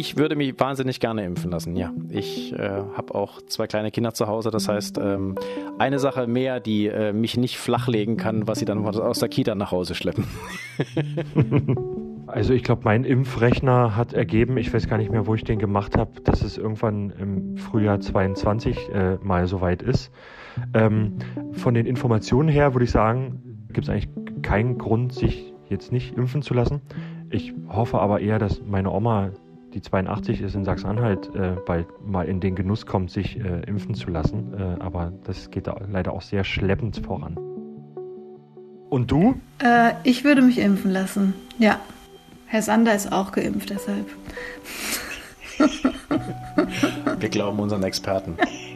Ich würde mich wahnsinnig gerne impfen lassen, ja. Ich äh, habe auch zwei kleine Kinder zu Hause. Das heißt, ähm, eine Sache mehr, die äh, mich nicht flachlegen kann, was sie dann aus der Kita nach Hause schleppen. Also ich glaube, mein Impfrechner hat ergeben, ich weiß gar nicht mehr, wo ich den gemacht habe, dass es irgendwann im Frühjahr 22 äh, mal soweit ist. Ähm, von den Informationen her würde ich sagen, gibt es eigentlich keinen Grund, sich jetzt nicht impfen zu lassen. Ich hoffe aber eher, dass meine Oma, die 82 ist in Sachsen-Anhalt, äh, bald mal in den Genuss kommt, sich äh, impfen zu lassen. Äh, aber das geht leider auch sehr schleppend voran. Und du? Äh, ich würde mich impfen lassen, ja. Herr Sander ist auch geimpft, deshalb. Wir glauben unseren Experten.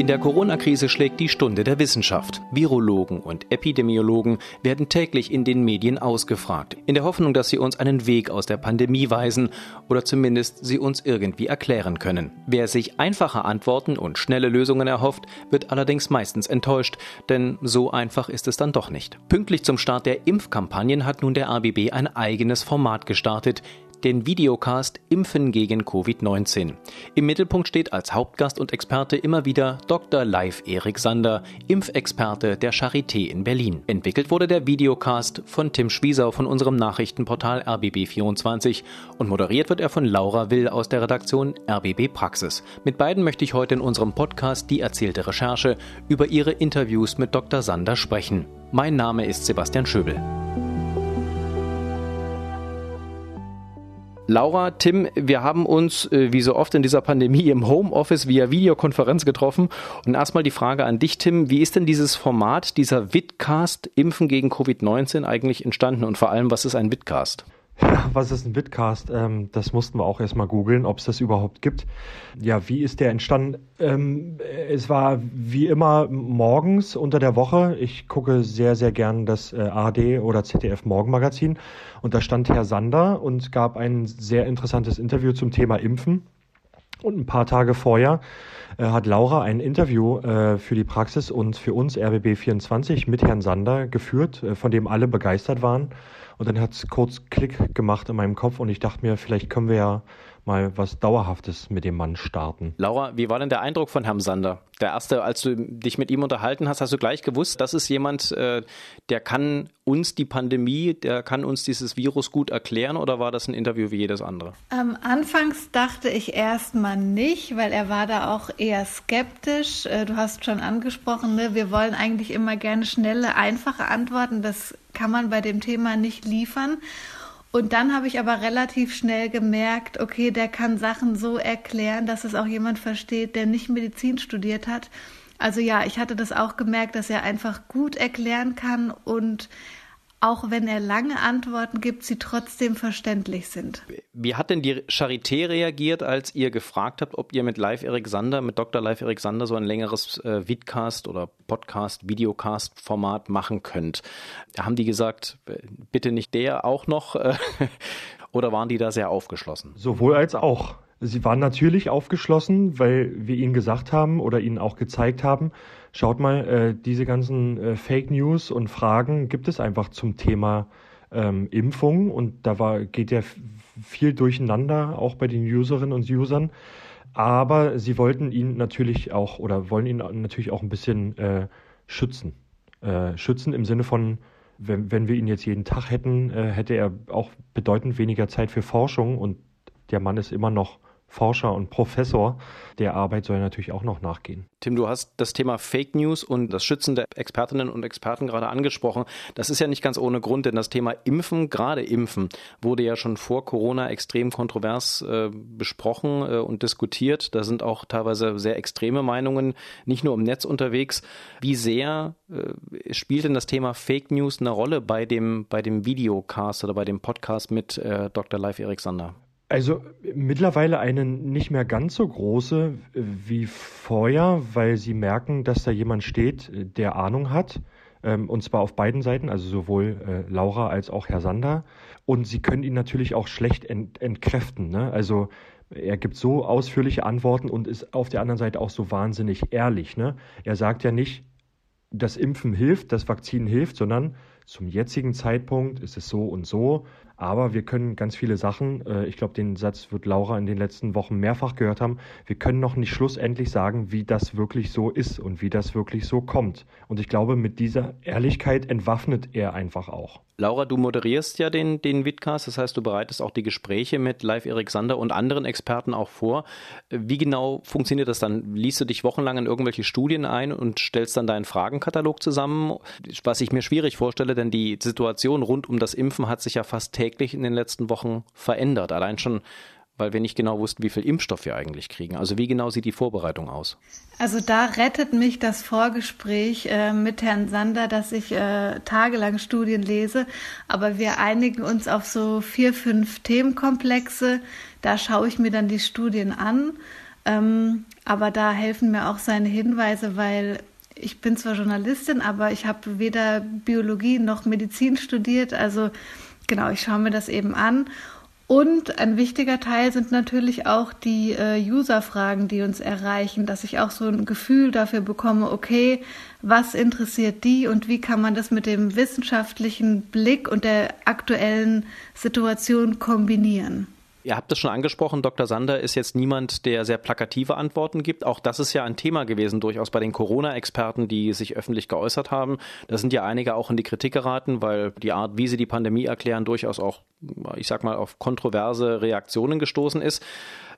In der Corona-Krise schlägt die Stunde der Wissenschaft. Virologen und Epidemiologen werden täglich in den Medien ausgefragt, in der Hoffnung, dass sie uns einen Weg aus der Pandemie weisen oder zumindest sie uns irgendwie erklären können. Wer sich einfache Antworten und schnelle Lösungen erhofft, wird allerdings meistens enttäuscht, denn so einfach ist es dann doch nicht. Pünktlich zum Start der Impfkampagnen hat nun der ABB ein eigenes Format gestartet, den Videocast Impfen gegen Covid-19. Im Mittelpunkt steht als Hauptgast und Experte immer wieder Dr. Live Erik Sander, Impfexperte der Charité in Berlin. Entwickelt wurde der Videocast von Tim Schwiesau von unserem Nachrichtenportal RBB24 und moderiert wird er von Laura Will aus der Redaktion RBB Praxis. Mit beiden möchte ich heute in unserem Podcast Die erzählte Recherche über ihre Interviews mit Dr. Sander sprechen. Mein Name ist Sebastian Schöbel. Laura, Tim, wir haben uns äh, wie so oft in dieser Pandemie im Homeoffice via Videokonferenz getroffen. Und erstmal die Frage an dich, Tim, wie ist denn dieses Format, dieser Vidcast Impfen gegen Covid-19 eigentlich entstanden und vor allem, was ist ein Vidcast? Was ist ein Vidcast? Ähm, das mussten wir auch erstmal googeln, ob es das überhaupt gibt. Ja, wie ist der entstanden? Ähm, es war wie immer morgens unter der Woche. Ich gucke sehr, sehr gern das äh, ARD oder ZDF Morgenmagazin. Und da stand Herr Sander und gab ein sehr interessantes Interview zum Thema Impfen. Und ein paar Tage vorher äh, hat Laura ein Interview äh, für die Praxis und für uns RBB24 mit Herrn Sander geführt, äh, von dem alle begeistert waren. Und dann hat es kurz Klick gemacht in meinem Kopf und ich dachte mir, vielleicht können wir ja mal was Dauerhaftes mit dem Mann starten. Laura, wie war denn der Eindruck von Herrn Sander? Der erste, als du dich mit ihm unterhalten hast, hast du gleich gewusst, das ist jemand, äh, der kann uns die Pandemie, der kann uns dieses Virus gut erklären oder war das ein Interview wie jedes andere? Ähm, anfangs dachte ich erstmal nicht, weil er war da auch eher skeptisch. Äh, du hast schon angesprochen, ne? wir wollen eigentlich immer gerne schnelle, einfache Antworten. Das kann man bei dem Thema nicht liefern. Und dann habe ich aber relativ schnell gemerkt, okay, der kann Sachen so erklären, dass es auch jemand versteht, der nicht Medizin studiert hat. Also ja, ich hatte das auch gemerkt, dass er einfach gut erklären kann und auch wenn er lange Antworten gibt, sie trotzdem verständlich sind. Wie hat denn die Charité reagiert, als ihr gefragt habt, ob ihr mit Live Erik Sander, mit Dr. Live Erik Sander so ein längeres äh, Vidcast oder Podcast, Videocast-Format machen könnt? Haben die gesagt, äh, bitte nicht der auch noch? Äh, oder waren die da sehr aufgeschlossen? Sowohl als auch. Sie waren natürlich aufgeschlossen, weil wir ihnen gesagt haben oder ihnen auch gezeigt haben, schaut mal, äh, diese ganzen äh, Fake News und Fragen gibt es einfach zum Thema ähm, Impfung und da war, geht ja viel durcheinander, auch bei den Userinnen und Usern. Aber sie wollten ihn natürlich auch oder wollen ihn natürlich auch ein bisschen äh, schützen. Äh, schützen im Sinne von, wenn, wenn wir ihn jetzt jeden Tag hätten, äh, hätte er auch bedeutend weniger Zeit für Forschung und der Mann ist immer noch Forscher und Professor. Der Arbeit soll natürlich auch noch nachgehen. Tim, du hast das Thema Fake News und das Schützen der Expertinnen und Experten gerade angesprochen. Das ist ja nicht ganz ohne Grund, denn das Thema Impfen, gerade Impfen, wurde ja schon vor Corona extrem kontrovers äh, besprochen äh, und diskutiert. Da sind auch teilweise sehr extreme Meinungen, nicht nur im Netz unterwegs. Wie sehr äh, spielt denn das Thema Fake News eine Rolle bei dem, bei dem Videocast oder bei dem Podcast mit äh, Dr. Live Erik Sander? Also mittlerweile eine nicht mehr ganz so große äh, wie vorher, weil sie merken, dass da jemand steht, der Ahnung hat. Ähm, und zwar auf beiden Seiten, also sowohl äh, Laura als auch Herr Sander. Und sie können ihn natürlich auch schlecht ent entkräften. Ne? Also er gibt so ausführliche Antworten und ist auf der anderen Seite auch so wahnsinnig ehrlich. Ne? Er sagt ja nicht, das Impfen hilft, das Vakzin hilft, sondern zum jetzigen Zeitpunkt ist es so und so, aber wir können ganz viele Sachen, äh, ich glaube, den Satz wird Laura in den letzten Wochen mehrfach gehört haben, wir können noch nicht schlussendlich sagen, wie das wirklich so ist und wie das wirklich so kommt. Und ich glaube, mit dieser Ehrlichkeit entwaffnet er einfach auch. Laura, du moderierst ja den, den Vidcast, das heißt, du bereitest auch die Gespräche mit Live Erik Sander und anderen Experten auch vor. Wie genau funktioniert das dann? Liest du dich wochenlang in irgendwelche Studien ein und stellst dann deinen Fragenkatalog zusammen? Was ich mir schwierig vorstelle, denn die Situation rund um das Impfen hat sich ja fast täglich in den letzten Wochen verändert. Allein schon weil wir nicht genau wussten, wie viel Impfstoff wir eigentlich kriegen. Also wie genau sieht die Vorbereitung aus? Also da rettet mich das Vorgespräch äh, mit Herrn Sander, dass ich äh, tagelang Studien lese, aber wir einigen uns auf so vier, fünf Themenkomplexe. Da schaue ich mir dann die Studien an, ähm, aber da helfen mir auch seine Hinweise, weil ich bin zwar Journalistin, aber ich habe weder Biologie noch Medizin studiert, also genau, ich schaue mir das eben an und ein wichtiger Teil sind natürlich auch die äh, User-Fragen, die uns erreichen, dass ich auch so ein Gefühl dafür bekomme, okay, was interessiert die und wie kann man das mit dem wissenschaftlichen Blick und der aktuellen Situation kombinieren. Ihr habt es schon angesprochen, Dr. Sander ist jetzt niemand, der sehr plakative Antworten gibt. Auch das ist ja ein Thema gewesen, durchaus bei den Corona-Experten, die sich öffentlich geäußert haben. Da sind ja einige auch in die Kritik geraten, weil die Art, wie sie die Pandemie erklären, durchaus auch, ich sag mal, auf kontroverse Reaktionen gestoßen ist.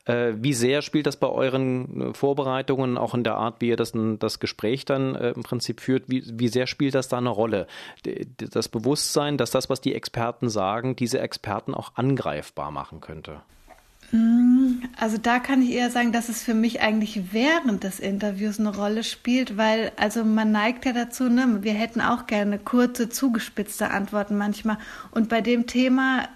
Äh, wie sehr spielt das bei euren äh, Vorbereitungen, auch in der Art, wie ihr das, das Gespräch dann äh, im Prinzip führt, wie, wie sehr spielt das da eine Rolle? Das Bewusstsein, dass das, was die Experten sagen, diese Experten auch angreifbar machen könnte? Mm, also da kann ich eher sagen, dass es für mich eigentlich während des Interviews eine Rolle spielt, weil also man neigt ja dazu, ne, wir hätten auch gerne kurze, zugespitzte Antworten manchmal. Und bei dem Thema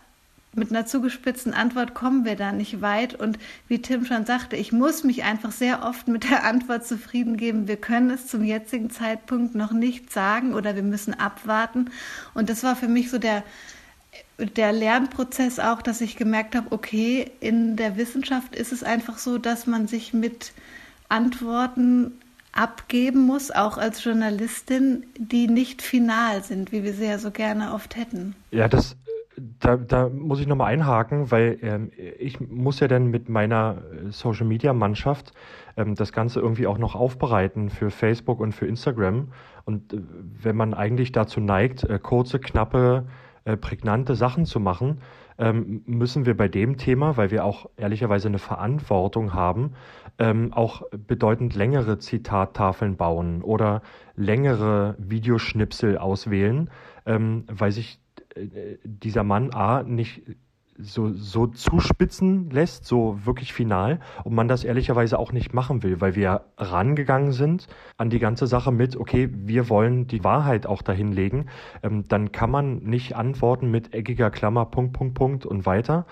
mit einer zugespitzten Antwort kommen wir da nicht weit. Und wie Tim schon sagte, ich muss mich einfach sehr oft mit der Antwort zufrieden geben. Wir können es zum jetzigen Zeitpunkt noch nicht sagen oder wir müssen abwarten. Und das war für mich so der, der Lernprozess auch, dass ich gemerkt habe, okay, in der Wissenschaft ist es einfach so, dass man sich mit Antworten abgeben muss, auch als Journalistin, die nicht final sind, wie wir sie ja so gerne oft hätten. Ja, das da, da muss ich nochmal einhaken, weil ähm, ich muss ja dann mit meiner äh, Social Media Mannschaft ähm, das Ganze irgendwie auch noch aufbereiten für Facebook und für Instagram. Und äh, wenn man eigentlich dazu neigt, äh, kurze, knappe, äh, prägnante Sachen zu machen, ähm, müssen wir bei dem Thema, weil wir auch ehrlicherweise eine Verantwortung haben, ähm, auch bedeutend längere Zitattafeln bauen oder längere Videoschnipsel auswählen, ähm, weil sich dieser Mann A nicht so, so zuspitzen lässt, so wirklich final, und man das ehrlicherweise auch nicht machen will, weil wir rangegangen sind an die ganze Sache mit, okay, wir wollen die Wahrheit auch dahinlegen, ähm, dann kann man nicht antworten mit eckiger Klammer, Punkt, Punkt, Punkt und weiter,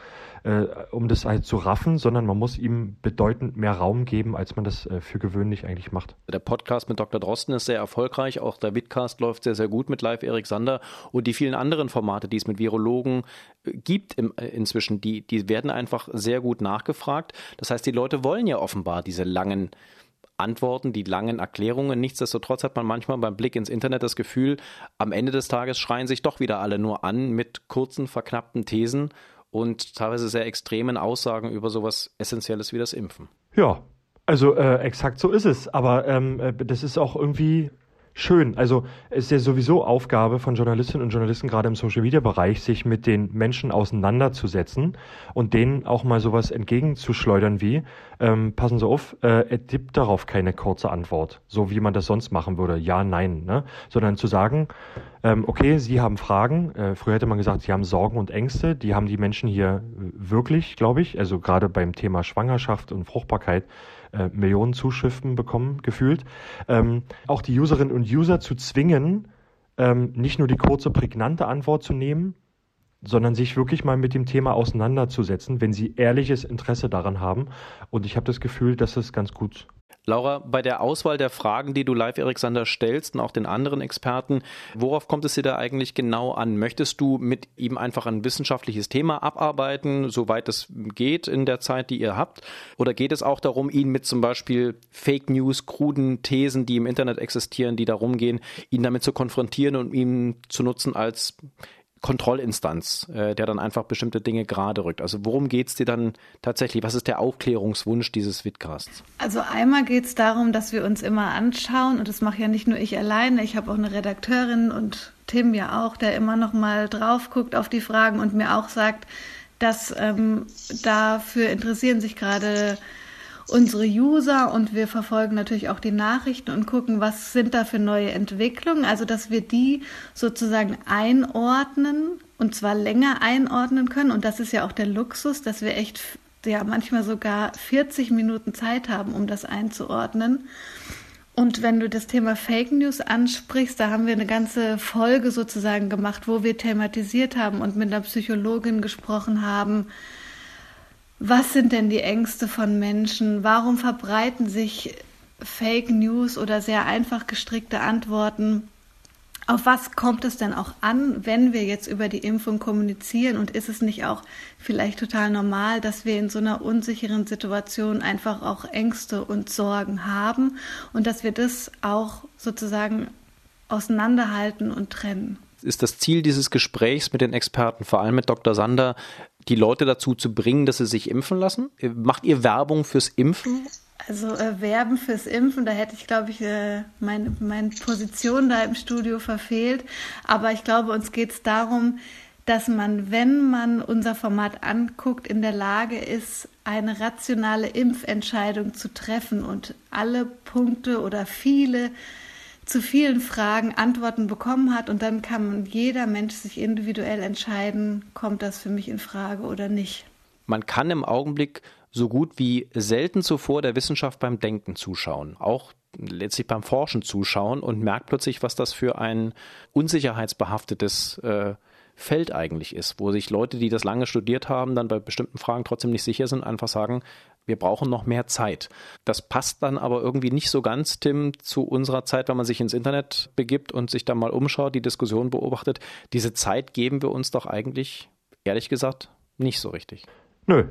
äh, um das halt zu raffen, sondern man muss ihm bedeutend mehr Raum geben, als man das äh, für gewöhnlich eigentlich macht. Der Podcast mit Dr. Drosten ist sehr erfolgreich, auch der Vidcast läuft sehr, sehr gut mit Live Erik Sander und die vielen anderen Formate, die es mit Virologen äh, gibt im, äh, inzwischen, die, die werden einfach sehr gut nachgefragt. Das heißt, die Leute wollen ja offenbar diese langen Antworten, die langen Erklärungen. Nichtsdestotrotz hat man manchmal beim Blick ins Internet das Gefühl, am Ende des Tages schreien sich doch wieder alle nur an mit kurzen, verknappten Thesen und teilweise sehr extremen Aussagen über sowas Essentielles wie das Impfen. Ja, also äh, exakt so ist es. Aber ähm, äh, das ist auch irgendwie schön. Also es ist ja sowieso Aufgabe von Journalistinnen und Journalisten, gerade im Social-Media-Bereich, sich mit den Menschen auseinanderzusetzen und denen auch mal sowas entgegenzuschleudern wie, ähm, passen Sie auf, äh, er gibt darauf keine kurze Antwort, so wie man das sonst machen würde, ja, nein, ne? sondern zu sagen, ähm, okay, Sie haben Fragen, äh, früher hätte man gesagt, Sie haben Sorgen und Ängste, die haben die Menschen hier wirklich, glaube ich, also gerade beim Thema Schwangerschaft und Fruchtbarkeit, äh, Millionen Zuschriften bekommen, gefühlt. Ähm, auch die Userinnen und User zu zwingen, ähm, nicht nur die kurze, prägnante Antwort zu nehmen, sondern sich wirklich mal mit dem Thema auseinanderzusetzen, wenn sie ehrliches Interesse daran haben. Und ich habe das Gefühl, dass es ganz gut Laura, bei der Auswahl der Fragen, die du live Alexander stellst und auch den anderen Experten, worauf kommt es dir da eigentlich genau an? Möchtest du mit ihm einfach ein wissenschaftliches Thema abarbeiten, soweit es geht in der Zeit, die ihr habt? Oder geht es auch darum, ihn mit zum Beispiel Fake News, kruden Thesen, die im Internet existieren, die darum gehen, ihn damit zu konfrontieren und ihn zu nutzen als Kontrollinstanz, äh, der dann einfach bestimmte Dinge gerade rückt. Also worum geht es dir dann tatsächlich? Was ist der Aufklärungswunsch dieses Vidcasts? Also einmal geht es darum, dass wir uns immer anschauen und das mache ja nicht nur ich alleine, ich habe auch eine Redakteurin und Tim ja auch, der immer noch mal drauf guckt auf die Fragen und mir auch sagt, dass ähm, dafür interessieren sich gerade unsere User und wir verfolgen natürlich auch die Nachrichten und gucken, was sind da für neue Entwicklungen. Also, dass wir die sozusagen einordnen und zwar länger einordnen können. Und das ist ja auch der Luxus, dass wir echt ja manchmal sogar 40 Minuten Zeit haben, um das einzuordnen. Und wenn du das Thema Fake News ansprichst, da haben wir eine ganze Folge sozusagen gemacht, wo wir thematisiert haben und mit einer Psychologin gesprochen haben, was sind denn die Ängste von Menschen? Warum verbreiten sich Fake News oder sehr einfach gestrickte Antworten? Auf was kommt es denn auch an, wenn wir jetzt über die Impfung kommunizieren? Und ist es nicht auch vielleicht total normal, dass wir in so einer unsicheren Situation einfach auch Ängste und Sorgen haben und dass wir das auch sozusagen auseinanderhalten und trennen? Ist das Ziel dieses Gesprächs mit den Experten, vor allem mit Dr. Sander, die Leute dazu zu bringen, dass sie sich impfen lassen? Macht ihr Werbung fürs Impfen? Also äh, Werben fürs Impfen, da hätte ich, glaube ich, äh, meine, meine Position da im Studio verfehlt. Aber ich glaube, uns geht es darum, dass man, wenn man unser Format anguckt, in der Lage ist, eine rationale Impfentscheidung zu treffen und alle Punkte oder viele zu vielen Fragen Antworten bekommen hat und dann kann jeder Mensch sich individuell entscheiden, kommt das für mich in Frage oder nicht. Man kann im Augenblick so gut wie selten zuvor der Wissenschaft beim Denken zuschauen, auch letztlich beim Forschen zuschauen und merkt plötzlich, was das für ein unsicherheitsbehaftetes äh, Feld eigentlich ist, wo sich Leute, die das lange studiert haben, dann bei bestimmten Fragen trotzdem nicht sicher sind, einfach sagen, wir brauchen noch mehr Zeit. Das passt dann aber irgendwie nicht so ganz, Tim, zu unserer Zeit, wenn man sich ins Internet begibt und sich da mal umschaut, die Diskussion beobachtet. Diese Zeit geben wir uns doch eigentlich, ehrlich gesagt, nicht so richtig. Nö,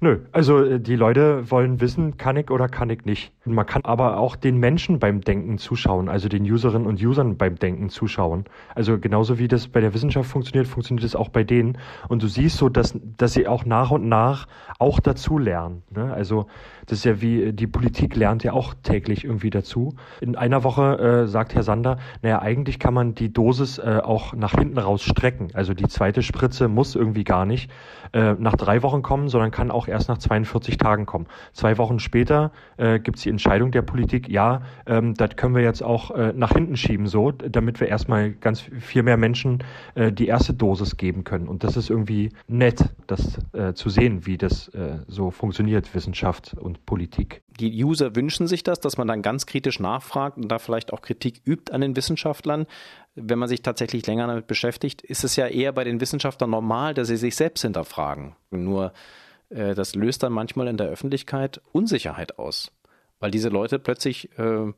Nö, also äh, die Leute wollen wissen, kann ich oder kann ich nicht. Man kann aber auch den Menschen beim Denken zuschauen, also den Userinnen und Usern beim Denken zuschauen. Also genauso wie das bei der Wissenschaft funktioniert, funktioniert es auch bei denen. Und du siehst so, dass, dass sie auch nach und nach auch dazu lernen. Ne? Also das ist ja wie, die Politik lernt ja auch täglich irgendwie dazu. In einer Woche äh, sagt Herr Sander, naja, eigentlich kann man die Dosis äh, auch nach hinten raus strecken. Also die zweite Spritze muss irgendwie gar nicht äh, nach drei Wochen kommen, sondern kann auch erst nach 42 Tagen kommen. Zwei Wochen später äh, gibt es die Entscheidung der Politik, ja, ähm, das können wir jetzt auch äh, nach hinten schieben, so, damit wir erstmal ganz viel mehr Menschen äh, die erste Dosis geben können. Und das ist irgendwie nett, das äh, zu sehen, wie das äh, so funktioniert, Wissenschaft und Politik. Die User wünschen sich das, dass man dann ganz kritisch nachfragt und da vielleicht auch Kritik übt an den Wissenschaftlern. Wenn man sich tatsächlich länger damit beschäftigt, ist es ja eher bei den Wissenschaftlern normal, dass sie sich selbst hinterfragen. Nur äh, das löst dann manchmal in der Öffentlichkeit Unsicherheit aus, weil diese Leute plötzlich äh,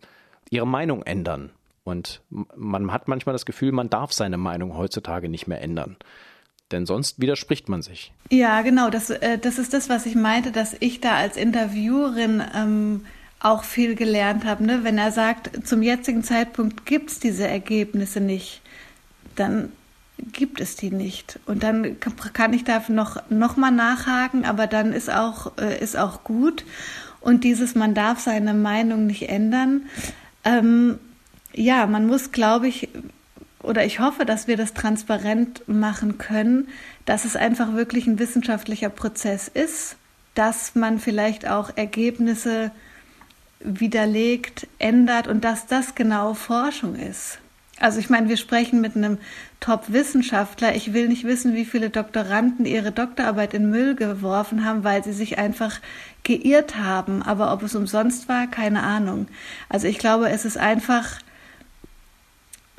ihre Meinung ändern. Und man hat manchmal das Gefühl, man darf seine Meinung heutzutage nicht mehr ändern. Denn sonst widerspricht man sich. Ja, genau. Das, äh, das ist das, was ich meinte, dass ich da als Interviewerin ähm, auch viel gelernt habe. Ne? Wenn er sagt, zum jetzigen Zeitpunkt gibt es diese Ergebnisse nicht, dann gibt es die nicht. Und dann kann ich da noch, noch mal nachhaken, aber dann ist auch, äh, ist auch gut. Und dieses, man darf seine Meinung nicht ändern. Ähm, ja, man muss, glaube ich, oder ich hoffe, dass wir das transparent machen können, dass es einfach wirklich ein wissenschaftlicher Prozess ist, dass man vielleicht auch Ergebnisse widerlegt, ändert und dass das genau Forschung ist. Also ich meine, wir sprechen mit einem Top-Wissenschaftler. Ich will nicht wissen, wie viele Doktoranden ihre Doktorarbeit in Müll geworfen haben, weil sie sich einfach geirrt haben. Aber ob es umsonst war, keine Ahnung. Also ich glaube, es ist einfach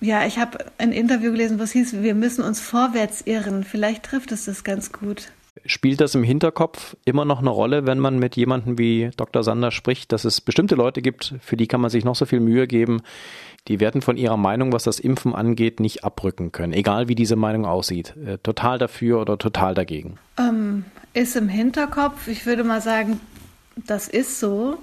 ja, ich habe ein Interview gelesen, wo es hieß, wir müssen uns vorwärts irren. Vielleicht trifft es das ganz gut. Spielt das im Hinterkopf immer noch eine Rolle, wenn man mit jemandem wie Dr. Sander spricht, dass es bestimmte Leute gibt, für die kann man sich noch so viel Mühe geben, die werden von ihrer Meinung, was das Impfen angeht, nicht abrücken können, egal wie diese Meinung aussieht. Äh, total dafür oder total dagegen. Ähm, ist im Hinterkopf. Ich würde mal sagen, das ist so.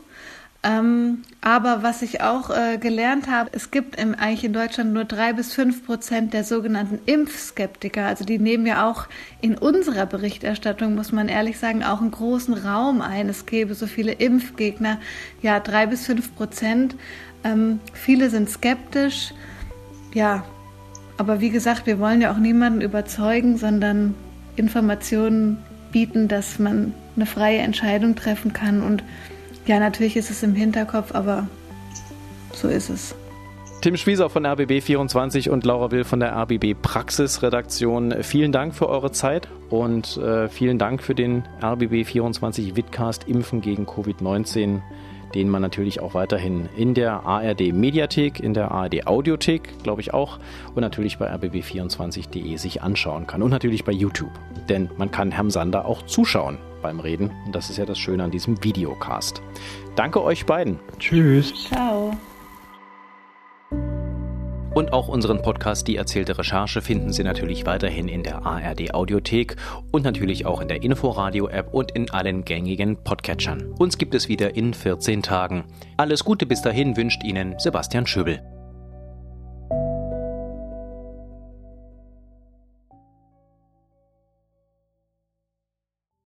Ähm, aber was ich auch äh, gelernt habe, es gibt im, eigentlich in Deutschland nur drei bis fünf Prozent der sogenannten Impfskeptiker. Also die nehmen ja auch in unserer Berichterstattung, muss man ehrlich sagen, auch einen großen Raum ein. Es gäbe so viele Impfgegner. Ja, drei bis fünf Prozent. Ähm, viele sind skeptisch. Ja, aber wie gesagt, wir wollen ja auch niemanden überzeugen, sondern Informationen bieten, dass man eine freie Entscheidung treffen kann und ja, natürlich ist es im Hinterkopf, aber so ist es. Tim Schwieser von RBB24 und Laura Will von der RBB Praxisredaktion. Vielen Dank für eure Zeit und äh, vielen Dank für den RBB24 Vidcast Impfen gegen Covid-19, den man natürlich auch weiterhin in der ARD Mediathek, in der ARD Audiothek, glaube ich auch, und natürlich bei rbb24.de sich anschauen kann und natürlich bei YouTube. Denn man kann Herrn Sander auch zuschauen beim Reden. Und das ist ja das Schöne an diesem Videocast. Danke euch beiden. Tschüss. Ciao. Und auch unseren Podcast Die erzählte Recherche finden Sie natürlich weiterhin in der ARD Audiothek und natürlich auch in der Inforadio App und in allen gängigen Podcatchern. Uns gibt es wieder in 14 Tagen. Alles Gute bis dahin wünscht Ihnen Sebastian Schöbel.